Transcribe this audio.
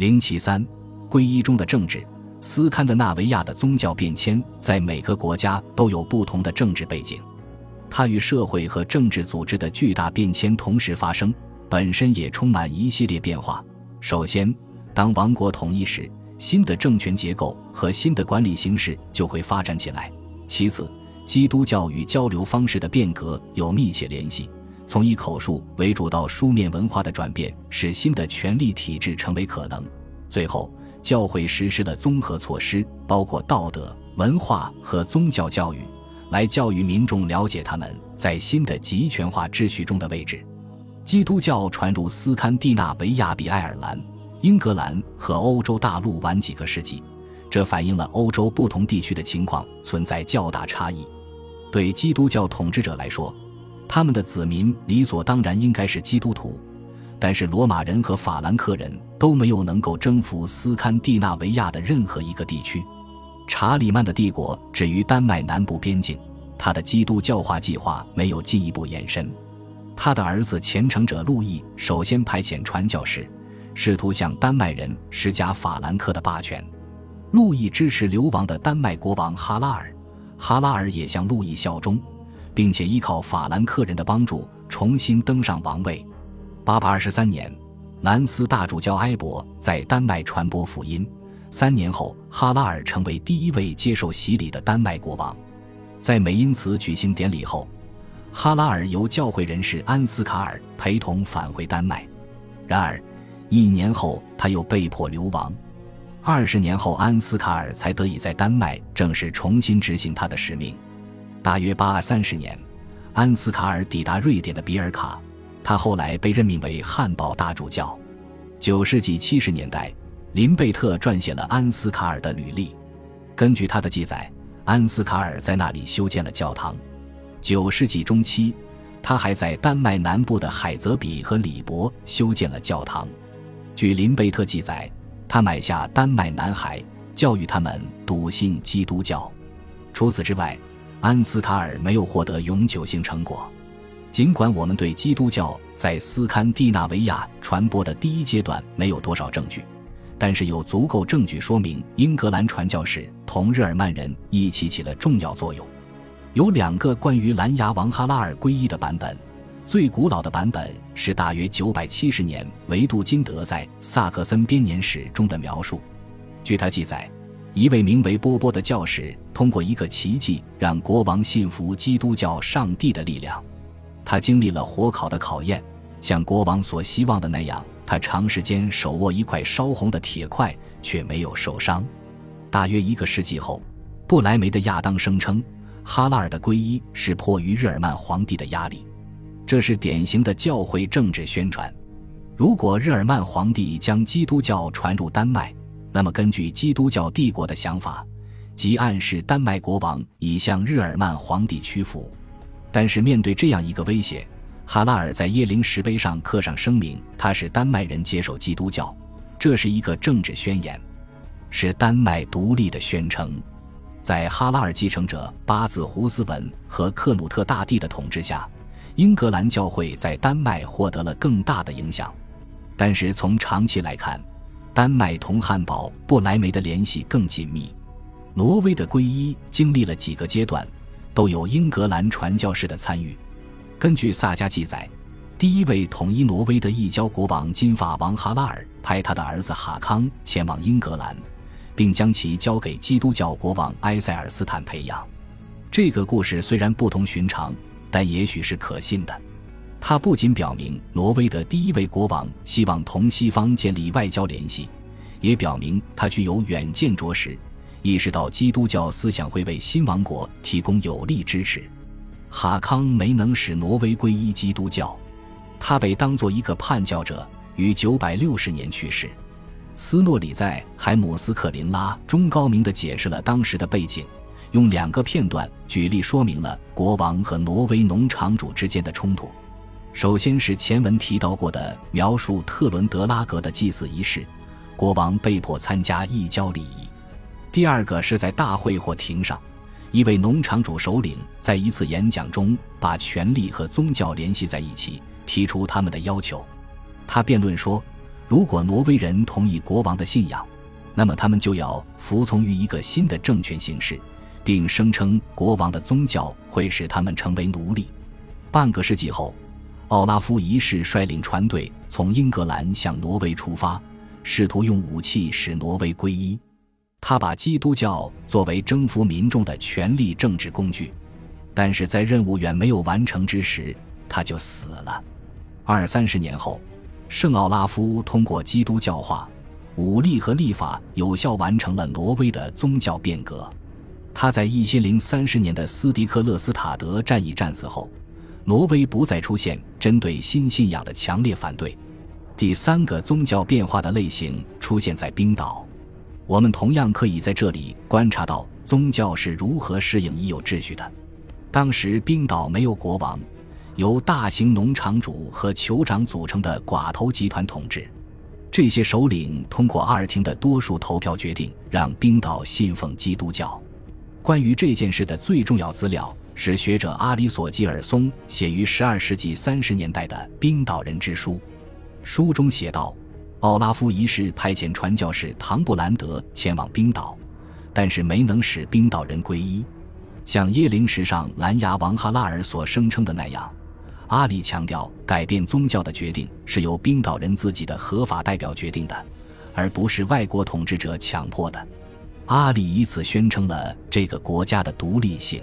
零七三，皈依中的政治。斯堪的纳维亚的宗教变迁在每个国家都有不同的政治背景，它与社会和政治组织的巨大变迁同时发生，本身也充满一系列变化。首先，当王国统一时，新的政权结构和新的管理形式就会发展起来。其次，基督教与交流方式的变革有密切联系。从以口述为主到书面文化的转变，使新的权力体制成为可能。最后，教会实施了综合措施，包括道德、文化和宗教教育，来教育民众了解他们在新的集权化秩序中的位置。基督教传入斯堪的纳维亚比爱尔兰、英格兰和欧洲大陆晚几个世纪，这反映了欧洲不同地区的情况存在较大差异。对基督教统治者来说，他们的子民理所当然应该是基督徒，但是罗马人和法兰克人都没有能够征服斯堪的纳维亚的任何一个地区。查理曼的帝国止于丹麦南部边境，他的基督教化计划没有进一步延伸。他的儿子虔诚者路易首先派遣传教士，试图向丹麦人施加法兰克的霸权。路易支持流亡的丹麦国王哈拉尔，哈拉尔也向路易效忠。并且依靠法兰克人的帮助重新登上王位。八百二十三年，南斯大主教埃伯在丹麦传播福音。三年后，哈拉尔成为第一位接受洗礼的丹麦国王。在美因茨举行典礼后，哈拉尔由教会人士安斯卡尔陪同返回丹麦。然而，一年后他又被迫流亡。二十年后，安斯卡尔才得以在丹麦正式重新执行他的使命。大约八三十年，安斯卡尔抵达瑞典的比尔卡，他后来被任命为汉堡大主教。九世纪七十年代，林贝特撰写了安斯卡尔的履历。根据他的记载，安斯卡尔在那里修建了教堂。九世纪中期，他还在丹麦南部的海泽比和里伯修建了教堂。据林贝特记载，他买下丹麦男孩，教育他们笃信基督教。除此之外，安斯卡尔没有获得永久性成果，尽管我们对基督教在斯堪的纳维亚传播的第一阶段没有多少证据，但是有足够证据说明英格兰传教士同日耳曼人一起起了重要作用。有两个关于蓝牙王哈拉尔皈依的版本，最古老的版本是大约九百七十年维杜金德在萨克森编年史中的描述。据他记载。一位名为波波的教士通过一个奇迹让国王信服基督教上帝的力量。他经历了火烤的考验，像国王所希望的那样，他长时间手握一块烧红的铁块，却没有受伤。大约一个世纪后，布莱梅的亚当声称，哈拉尔的皈依是迫于日耳曼皇帝的压力。这是典型的教会政治宣传。如果日耳曼皇帝将基督教传入丹麦，那么，根据基督教帝国的想法，即暗示丹麦国王已向日耳曼皇帝屈服。但是，面对这样一个威胁，哈拉尔在耶灵石碑上刻上声明：他是丹麦人接受基督教，这是一个政治宣言，是丹麦独立的宣称。在哈拉尔继承者巴兹胡斯文和克努特大帝的统治下，英格兰教会在丹麦获得了更大的影响。但是，从长期来看，丹麦同汉堡不莱梅的联系更紧密。挪威的皈依经历了几个阶段，都有英格兰传教士的参与。根据萨迦记载，第一位统一挪威的异教国王金发王哈拉尔派他的儿子哈康前往英格兰，并将其交给基督教国王埃塞尔斯坦培养。这个故事虽然不同寻常，但也许是可信的。他不仅表明挪威的第一位国王希望同西方建立外交联系，也表明他具有远见卓识，意识到基督教思想会为新王国提供有力支持。哈康没能使挪威皈依基督教，他被当作一个叛教者，于九百六十年去世。斯诺里在《海姆斯克林拉》中高明地解释了当时的背景，用两个片段举例说明了国王和挪威农场主之间的冲突。首先是前文提到过的描述特伦德拉格的祭祀仪式，国王被迫参加异教礼仪。第二个是在大会或庭上，一位农场主首领在一次演讲中把权力和宗教联系在一起，提出他们的要求。他辩论说，如果挪威人同意国王的信仰，那么他们就要服从于一个新的政权形式，并声称国王的宗教会使他们成为奴隶。半个世纪后，奥拉夫一世率领船队从英格兰向挪威出发，试图用武器使挪威皈依。他把基督教作为征服民众的权力政治工具，但是在任务远没有完成之时，他就死了。二三十年后，圣奥拉夫通过基督教化、武力和立法，有效完成了挪威的宗教变革。他在一千零三十年的斯迪克勒斯塔德战役战死后，挪威不再出现针对新信仰的强烈反对。第三个宗教变化的类型出现在冰岛。我们同样可以在这里观察到宗教是如何适应已有秩序的。当时冰岛没有国王，由大型农场主和酋长组成的寡头集团统治。这些首领通过阿尔廷的多数投票决定让冰岛信奉基督教。关于这件事的最重要资料是学者阿里索基尔松写于12世纪30年代的《冰岛人之书》，书中写道。奥拉夫一世派遣传教士唐布兰德前往冰岛，但是没能使冰岛人皈依。像耶灵石上蓝牙王哈拉尔所声称的那样，阿里强调改变宗教的决定是由冰岛人自己的合法代表决定的，而不是外国统治者强迫的。阿里以此宣称了这个国家的独立性。